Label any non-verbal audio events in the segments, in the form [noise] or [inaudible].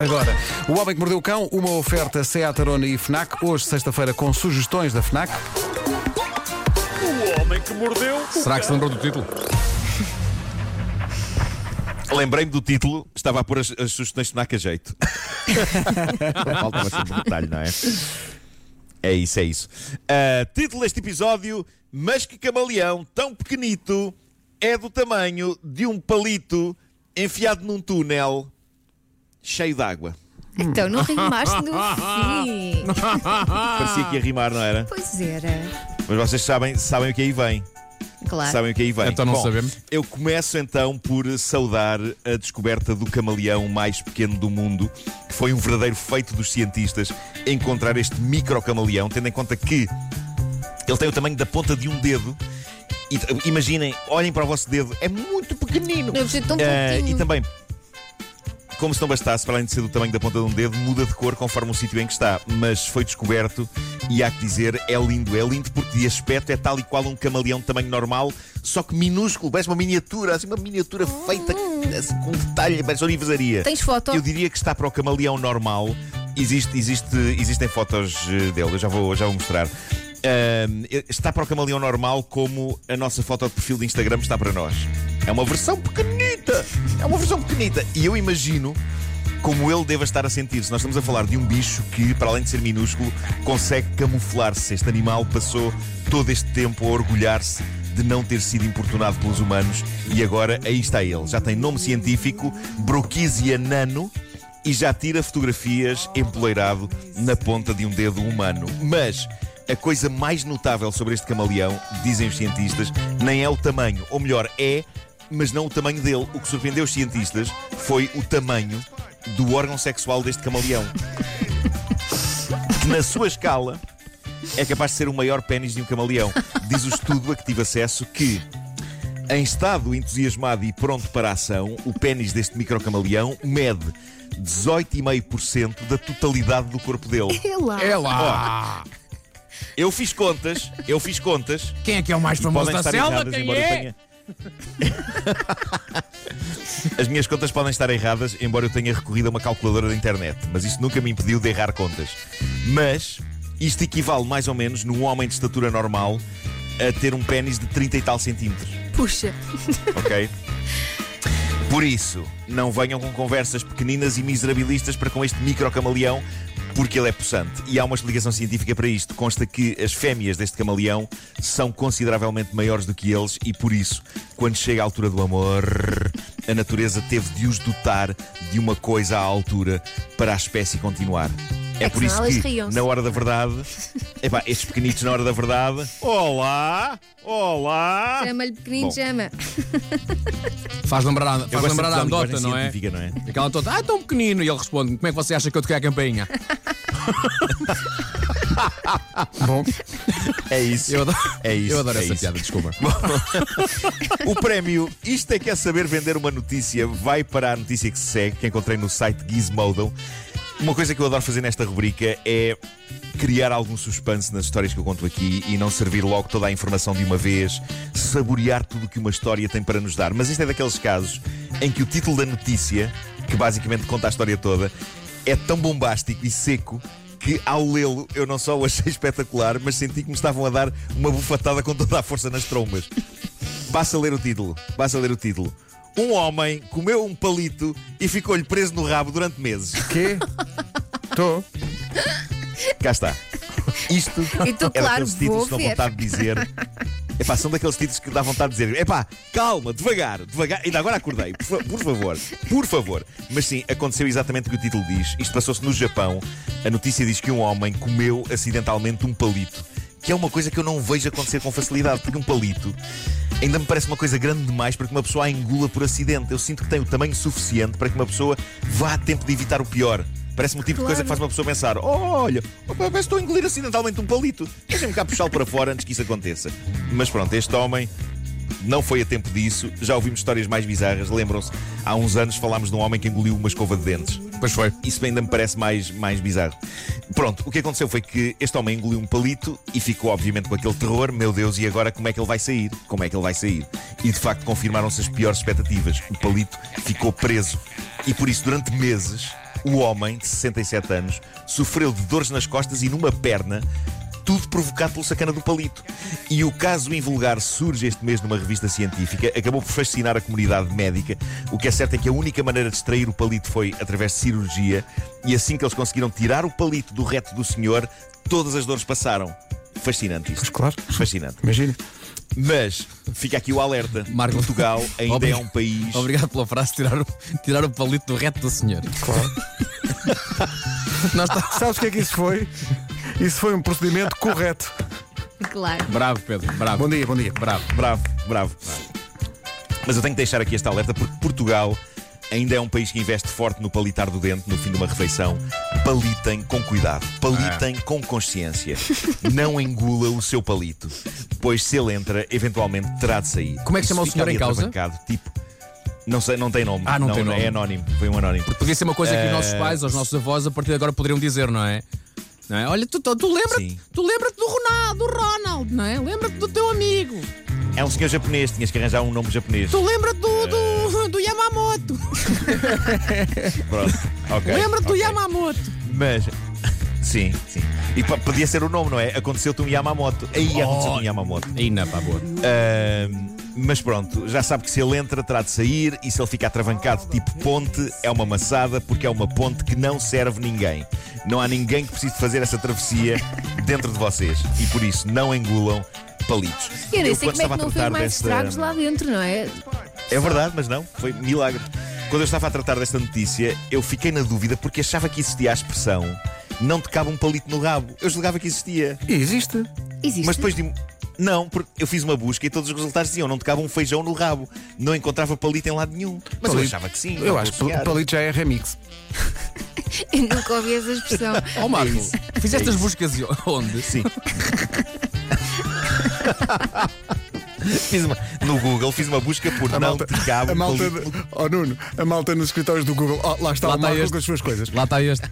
Agora, o Homem que Mordeu o Cão, uma oferta Seat Arona e FNAC, hoje, sexta-feira, com sugestões da FNAC. O homem que mordeu. Será que se lembrou do título? Lembrei-me do título, estava a pôr as, as sugestões de FNAC a jeito. Faltava sempre um detalhe, não é? É isso, é isso. Ah, título deste episódio: Mas que camaleão tão pequenito é do tamanho de um palito enfiado num túnel cheio de água. Então não rimaste no [laughs] fim. Parecia que ia rimar, não era? Pois era. Mas vocês sabem, sabem o que aí vem. Claro. Sabem o que aí vem. Então não Bom, sabemos. Eu começo então por saudar a descoberta do camaleão mais pequeno do mundo, que foi um verdadeiro feito dos cientistas encontrar este micro camaleão, tendo em conta que ele tem o tamanho da ponta de um dedo. E, imaginem, olhem para o vosso dedo, é muito pequenino. Deve ser tão pouquinho. e também, como se não bastasse, para além de ser do tamanho da ponta de um dedo, muda de cor conforme o sítio em que está. Mas foi descoberto e há que dizer, é lindo. É lindo porque de aspecto é tal e qual um camaleão de tamanho normal, só que minúsculo, parece uma miniatura, assim, uma miniatura feita assim, com detalhe, parece uma aniversaria. Tens foto? Eu diria que está para o camaleão normal. Existe, existe, existem fotos eh, dele, eu já vou, já vou mostrar. Ahm, está para o camaleão normal como a nossa foto de perfil de Instagram está para nós. É uma versão pequenita! É uma versão pequenita. E eu imagino como ele deva estar a sentir-se. Nós estamos a falar de um bicho que, para além de ser minúsculo, consegue camuflar-se. Este animal passou todo este tempo a orgulhar-se de não ter sido importunado pelos humanos e agora aí está ele. Já tem nome científico, Brochisia nano, e já tira fotografias empoleirado na ponta de um dedo humano. Mas a coisa mais notável sobre este camaleão, dizem os cientistas, nem é o tamanho, ou melhor, é, mas não o tamanho dele. O que surpreendeu os cientistas foi o tamanho do órgão sexual deste camaleão. que na sua escala é capaz de ser o maior pênis de um camaleão. Diz o estudo a que tive acesso que em estado entusiasmado e pronto para a ação, o pênis deste microcamaleão mede 18,5% da totalidade do corpo dele. É lá. É lá! Eu fiz contas, eu fiz contas, Quem é que é o mais famoso podem da estar selva? erradas, Quem é? As minhas contas podem estar erradas, embora eu tenha recorrido a uma calculadora da internet, mas isso nunca me impediu de errar contas. Mas isto equivale mais ou menos, num homem de estatura normal, a ter um pênis de 30 e tal centímetros. Puxa. ok? [laughs] Por isso, não venham com conversas pequeninas e miserabilistas para com este micro camaleão, porque ele é possante. E há uma explicação científica para isto. Consta que as fêmeas deste camaleão são consideravelmente maiores do que eles e por isso, quando chega a altura do amor, a natureza teve de os dotar de uma coisa à altura para a espécie continuar. É, É por isso que, na hora da verdade, [laughs] epá, estes pequenitos na hora da verdade, olá, olá. Chama-lhe pequenino, Bom. chama. Faz lembrar, faz lembrar a andota, não é? não é? Aquela andota, ah, tão pequenino. E ele responde: Como é que você acha que eu toquei a campainha? [laughs] Bom, É isso. Eu adoro, É isso, eu adoro é essa isso. piada, desculpa. [laughs] O prémio Isto é que é saber vender uma notícia vai para a notícia que se segue, que encontrei no site Gizmodo. Uma coisa que eu adoro fazer nesta rubrica é criar algum suspense nas histórias que eu conto aqui e não servir logo toda a informação de uma vez, saborear tudo o que uma história tem para nos dar. Mas este é daqueles casos em que o título da notícia, que basicamente conta a história toda, é tão bombástico e seco que ao lê-lo eu não só o achei [laughs] espetacular, mas senti que me estavam a dar uma bufatada com toda a força nas trombas. Basta ler o título. Basta ler o título. Um homem comeu um palito e ficou-lhe preso no rabo durante meses. quê? Estou. Cá está. Isto E tu, é claro, títulos vou que dão ver. vontade de dizer. Epá, são daqueles títulos que dá vontade de dizer Epá, calma, devagar, devagar Ainda agora acordei, por, por favor Por favor Mas sim, aconteceu exatamente o que o título diz Isto passou-se no Japão A notícia diz que um homem comeu acidentalmente um palito Que é uma coisa que eu não vejo acontecer com facilidade Porque um palito ainda me parece uma coisa grande demais Para que uma pessoa a engula por acidente Eu sinto que tem o tamanho suficiente Para que uma pessoa vá a tempo de evitar o pior Parece-me o tipo de coisa que faz uma pessoa pensar: olha, parece que estou a engolir acidentalmente um palito. Deixa-me cá puxá-lo para fora antes que isso aconteça. Mas pronto, este homem não foi a tempo disso. Já ouvimos histórias mais bizarras. Lembram-se, há uns anos falámos de um homem que engoliu uma escova de dentes. Pois foi. Isso ainda me parece mais, mais bizarro. Pronto, o que aconteceu foi que este homem engoliu um palito e ficou, obviamente, com aquele terror. Meu Deus, e agora como é que ele vai sair? Como é que ele vai sair? E de facto confirmaram-se as piores expectativas. O palito ficou preso. E por isso, durante meses, O homem, de 67 anos, sofreu de dores nas costas e numa perna tudo provocado pelo sacana do palito. E o caso invulgar surge este mês numa revista científica, acabou por fascinar a comunidade médica. O que é certo é que a única maneira de extrair o palito foi através de cirurgia, e assim que eles conseguiram tirar o palito do reto do senhor, todas as dores passaram. Fascinante isto. Mas claro. Fascinante. Imagina. Mas fica aqui o alerta. Marco- Portugal [laughs] ainda Obri- é um país. Obrigado pela frase, tirar o, tirar o palito do reto do senhor. Claro. [laughs] Nós está... Sabes o que é que isso foi? Isso foi um procedimento correto. Claro. Bravo, Pedro, bravo. Bom dia, bom dia. Bravo. Bravo, bravo. Mas eu tenho que deixar aqui esta alerta porque Portugal ainda é um país que investe forte no palitar do dente no fim de uma refeição. Palitem com cuidado, palitem com consciência. Não engula o seu palito, pois se ele entra, eventualmente terá de sair. Como é que se chama o senhor em causa? Tipo, não sei, não tem nome. Ah, não tem nome. É anónimo, foi um anónimo. Podia ser uma coisa que os Eh, nossos pais ou os nossos avós a partir de agora poderiam dizer, não é? Não é? Olha, tu, tu, tu lembra-te Sim. tu lembra do Ronaldo, do Ronald, não é? Lembra-te do teu amigo. É um senhor japonês, tinhas que arranjar um nome japonês. Tu lembra-te do, do, do Yamamoto. [laughs] Pronto. Ok, Lembra-te do ok. Yamamoto. Mas. [laughs] Sim, sim. E pa- podia ser o nome, não é? Aconteceu-te um Yamamoto. Aí aconteceu um Yamamoto. Aí não, pá, boa. Ahm, mas pronto, já sabe que se ele entra, terá de sair. E se ele ficar travancado tipo ponte, é uma maçada, porque é uma ponte que não serve ninguém. Não há ninguém que precise fazer essa travessia dentro de vocês. E por isso, não engulam palitos. Eu nem sei quando como é estava que a não tratar fez mais desta- estragos lá dentro, não é? é verdade, mas não, foi milagre. Quando eu estava a tratar desta notícia, eu fiquei na dúvida porque achava que existia a expressão não te cabe um palito no rabo. Eu julgava que existia. E existe. Existe. Mas depois de. Não, porque eu fiz uma busca e todos os resultados diziam não te cabe um feijão no rabo. Não encontrava palito em lado nenhum. Mas eu Palito- achava que sim. Eu acho que palito já é remix. [laughs] Eu nunca ouvi essa expressão. Ó oh, Marco, fizeste É as isso. buscas e- onde? Sim. [laughs] fiz uma, no Google fiz uma busca por A não malta, te cabe a malta, oh Nuno, a malta nos escritórios do Google. Oh, lá está Lá o está Marco este. com as suas coisas. Lá está este.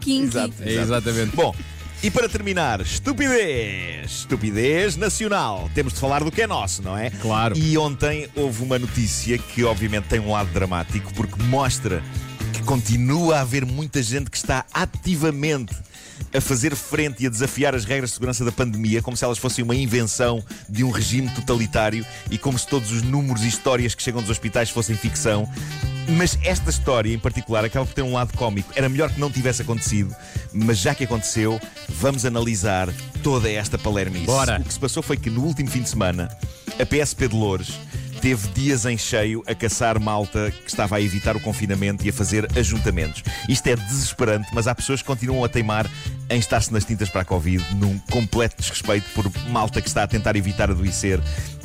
Kinky. É, exatamente. Bom, e para terminar, estupidez! Estupidez nacional. Temos de falar do que é nosso, não é? Claro. E ontem houve uma notícia que, obviamente, tem um lado dramático, porque mostra que continua a haver muita gente que está ativamente a fazer frente e a desafiar as regras de segurança da pandemia, como se elas fossem uma invenção de um regime totalitário e como se todos os números e histórias que chegam dos hospitais fossem ficção. Mas esta história em particular acaba por ter um lado cómico. Era melhor que não tivesse acontecido, mas já que aconteceu, vamos analisar toda esta palermice. Bora. O que se passou foi que no último fim de semana, a PSP de Loures teve dias em cheio a caçar malta que estava a evitar o confinamento e a fazer ajuntamentos. Isto é desesperante, mas há pessoas que continuam a teimar em estar-se nas tintas para a Covid, num completo desrespeito por malta que está a tentar evitar adoecer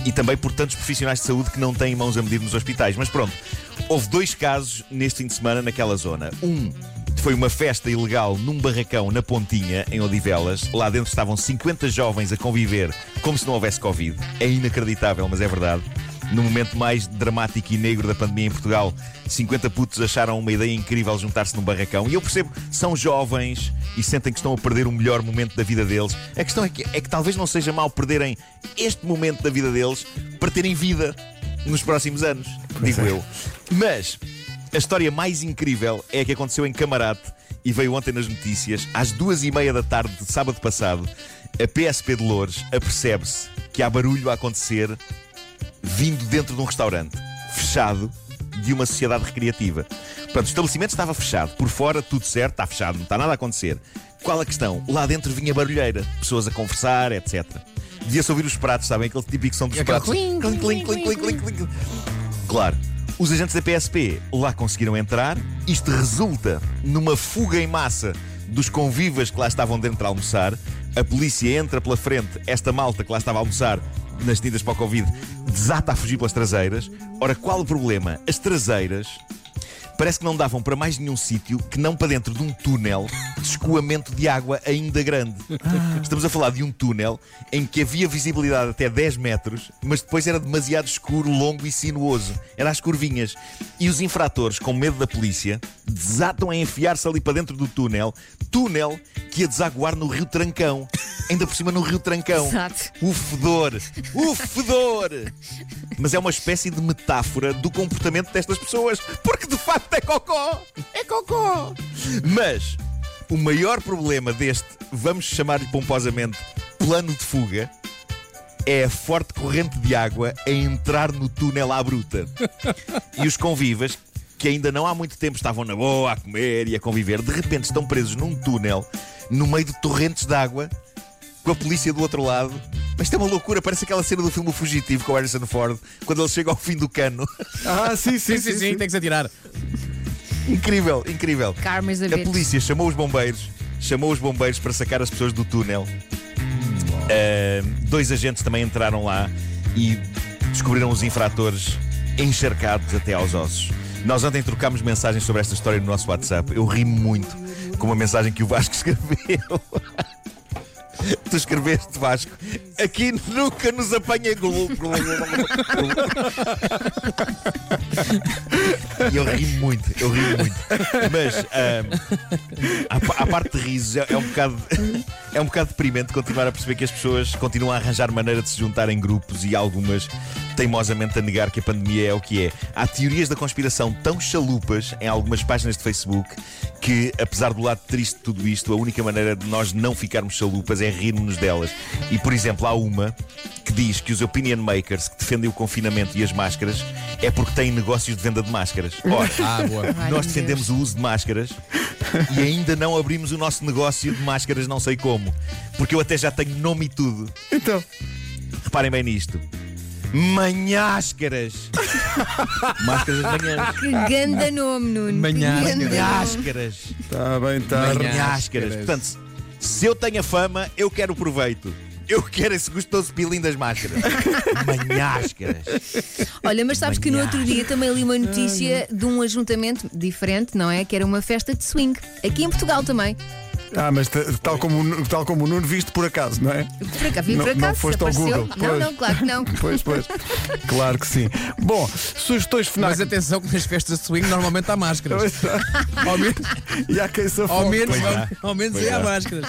e também por tantos profissionais de saúde que não têm mãos a medir nos hospitais. Mas pronto, houve dois casos neste fim de semana naquela zona. Um foi uma festa ilegal num barracão na Pontinha, em Odivelas. Lá dentro estavam 50 jovens a conviver como se não houvesse Covid. É inacreditável, mas é verdade. No momento mais dramático e negro da pandemia em Portugal, 50 putos acharam uma ideia incrível juntar-se num barracão. E eu percebo, são jovens e sentem que estão a perder o melhor momento da vida deles. A questão é que, é que talvez não seja mal perderem este momento da vida deles para terem vida nos próximos anos, digo eu. Mas a história mais incrível é a que aconteceu em Camarate e veio ontem nas notícias. Às duas e meia da tarde de sábado passado, a PSP de Loures apercebe-se que há barulho a acontecer vindo dentro de um restaurante fechado de uma sociedade recreativa. Portanto, o estabelecimento estava fechado. Por fora, tudo certo, está fechado, não está nada a acontecer. Qual a questão? Lá dentro vinha barulheira, pessoas a conversar, etc. Devia-se ouvir os pratos, sabem? Aquele típico som dos aquele pratos. Cling, cling, cling, cling, cling, cling. Claro. Os agentes da PSP lá conseguiram entrar. Isto resulta numa fuga em massa dos convivas que lá estavam dentro a almoçar. A polícia entra pela frente. Esta malta que lá estava a almoçar nas tintas para o Covid desata a fugir pelas traseiras. Ora, qual o problema? As traseiras parece que não davam para mais nenhum sítio que não para dentro de um túnel de escoamento de água ainda grande. Estamos a falar de um túnel em que havia visibilidade até 10 metros, mas depois era demasiado escuro, longo e sinuoso. Era às curvinhas. E os infratores, com medo da polícia, desatam a enfiar-se ali para dentro do túnel, túnel que ia desaguar no Rio Trancão. Ainda por cima no Rio Trancão. Exato. O fedor! O fedor! Mas é uma espécie de metáfora do comportamento destas pessoas, porque de facto é cocó! É cocó! Mas o maior problema deste, vamos chamar-lhe pomposamente, plano de fuga, é a forte corrente de água a entrar no túnel à bruta. E os convivas, que ainda não há muito tempo estavam na boa a comer e a conviver, de repente estão presos num túnel, no meio de torrentes de água, com a polícia do outro lado. Mas isto é uma loucura, parece aquela cena do filme O Fugitivo com o Harrison Ford, quando ele chega ao fim do cano. Ah, sim, Sim, sim, sim, tem que se atirar. incrível, incrível. A polícia chamou os bombeiros, chamou os bombeiros para sacar as pessoas do túnel. Ah, dois agentes também entraram lá e descobriram os infratores encharcados até aos ossos. Nós ontem trocámos mensagens sobre esta história no nosso WhatsApp. Eu ri muito com uma mensagem que o Vasco [laughs] escreveu. [laughs] Tu escreveste, Vasco. Aqui nunca nos apanha Globo. E eu ri muito, eu ri muito. Mas ahm, à, pa- à parte de risos, é, é um bocado, é um bocado deprimente continuar a perceber que as pessoas continuam a arranjar maneira de se juntar em grupos e algumas teimosamente a negar que a pandemia é o que é. Há teorias da conspiração tão chalupas em algumas páginas de Facebook que, apesar do lado triste de tudo isto, a única maneira de nós não ficarmos chalupas é rirmos delas. E, por exemplo, há uma que diz que os opinion makers que defendem o confinamento e as máscaras é porque têm negócios de venda de máscaras. Ora, Ah, nós defendemos o uso de máscaras e ainda não abrimos o nosso negócio de máscaras, não sei como. Porque eu até já tenho nome e tudo. Então, Reparem bem nisto. Manháscaras. [laughs] Máscaras das manhãs. Que ganda nome, Nuno. Nome. Manháscaras. está bem, está. Manhã. Manháscaras. Portanto, se- se eu tenho a fama, eu quero o proveito. Eu quero esse gostoso pilim das máscaras. [laughs] Manháscaras. Olha, mas sabes que no outro dia também li uma notícia de um ajuntamento diferente, não é? Que era uma festa de swing. Aqui em Portugal também. Ah, mas tal como, tal como o Nuno viste por acaso, não é? Por acaso, vi Não- por não acaso. foste ao. Google, Não, pois. não, claro que não. [laughs] Pois, pois. Claro que sim. Bom, sugestões FNAC. Mas atenção que nas festas de swing normalmente há máscaras. [laughs] Ao menos, E há quem se ao menos, ao, é. ao menos aí há é. máscaras.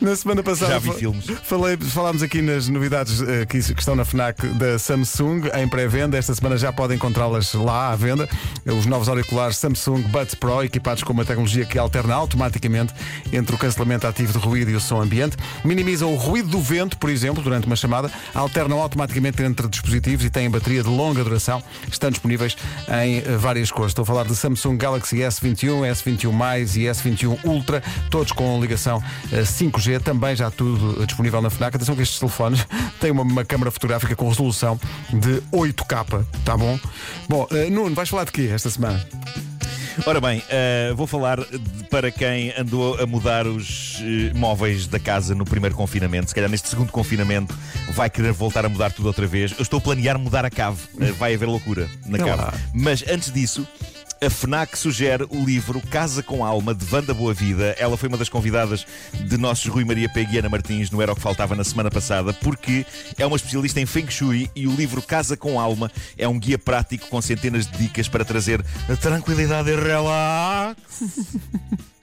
Na semana passada Já vi filmes. Falei, falámos aqui nas novidades eh, que, que estão na FNAC da Samsung em pré-venda. Esta semana já podem encontrá-las lá à venda. Os novos auriculares Samsung Buds Pro, equipados com uma tecnologia que alterna automaticamente entre o cancelamento ativo de ruído e o som ambiente. Minimizam o ruído do vento, por exemplo, durante uma chamada. Alternam automaticamente entre dispositivos e têm bateria de longa duração. Estão disponíveis em eh, várias cores. Estou a falar de Samsung Galaxy S21, S21 e S21 Ultra, todos com ligação eh, 5G, também já tudo eh, disponível na FNAC. Atenção que estes telefones [laughs] têm uma, uma câmara fotográfica com resolução de 8K, tá bom? Bom, eh, Nuno, vais falar de quê esta semana? [laughs] Ora bem, eh, vou falar de- para quem andou a mudar os eh, móveis da casa no primeiro confinamento. Se calhar neste segundo confinamento vai querer voltar a mudar tudo outra vez. Eu estou a planear mudar a cave. Eh, vai haver loucura na cave. Mas antes disso. A FNAC sugere o livro Casa com Alma de Vanda Boa Vida. Ela foi uma das convidadas de nossos Rui Maria Pego e Ana Martins no Era o que Faltava na semana passada, porque é uma especialista em Feng Shui e o livro Casa com Alma é um guia prático com centenas de dicas para trazer a tranquilidade e relax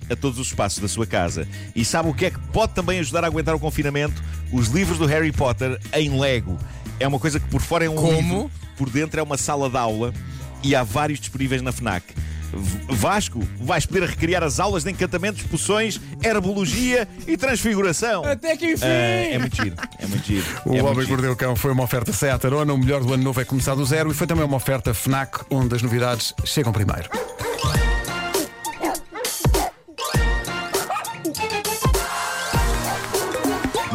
a todos os espaços da sua casa. E sabe o que é que pode também ajudar a aguentar o confinamento? Os livros do Harry Potter em Lego. É uma coisa que por fora é um Como? livro, por dentro é uma sala de aula e há vários disponíveis na FNAC. Vasco, vais poder recriar as aulas de encantamentos, poções, herbologia e transfiguração. Até que enfim! Ah, é muito giro, é muito giro. [laughs] O é Homem que. Mordeu o Cão foi uma oferta Seat Arona, o melhor do ano novo é começar do zero e foi também uma oferta FNAC, onde as novidades chegam primeiro.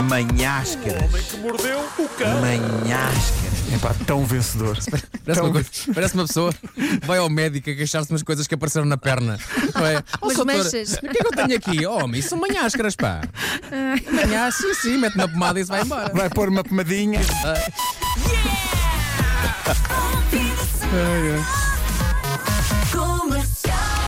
Manháscaras. Manháscaras. Epá, tão vencedor. [laughs] Parece Tão uma, coisa- parece uma pessoa vai ao médico a queixar-se de umas coisas que apareceram na perna. Não é? [laughs] Oh, doutor, manchas. O que é que eu tenho aqui? Oh, homem, isso são manháscaras, pá. Manhás, sim, sim, mete na pomada e isso vai embora. Vai pôr uma pomadinha. Ai, ai.